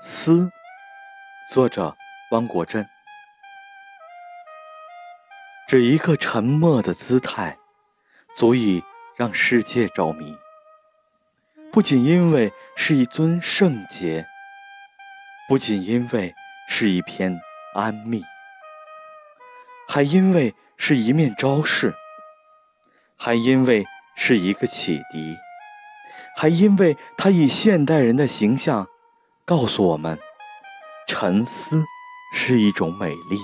思，作者汪国真。只一个沉默的姿态，足以让世界着迷。不仅因为是一尊圣洁，不仅因为是一篇安谧，还因为是一面招式，还因为是一个启迪，还因为他以现代人的形象。告诉我们，沉思是一种美丽。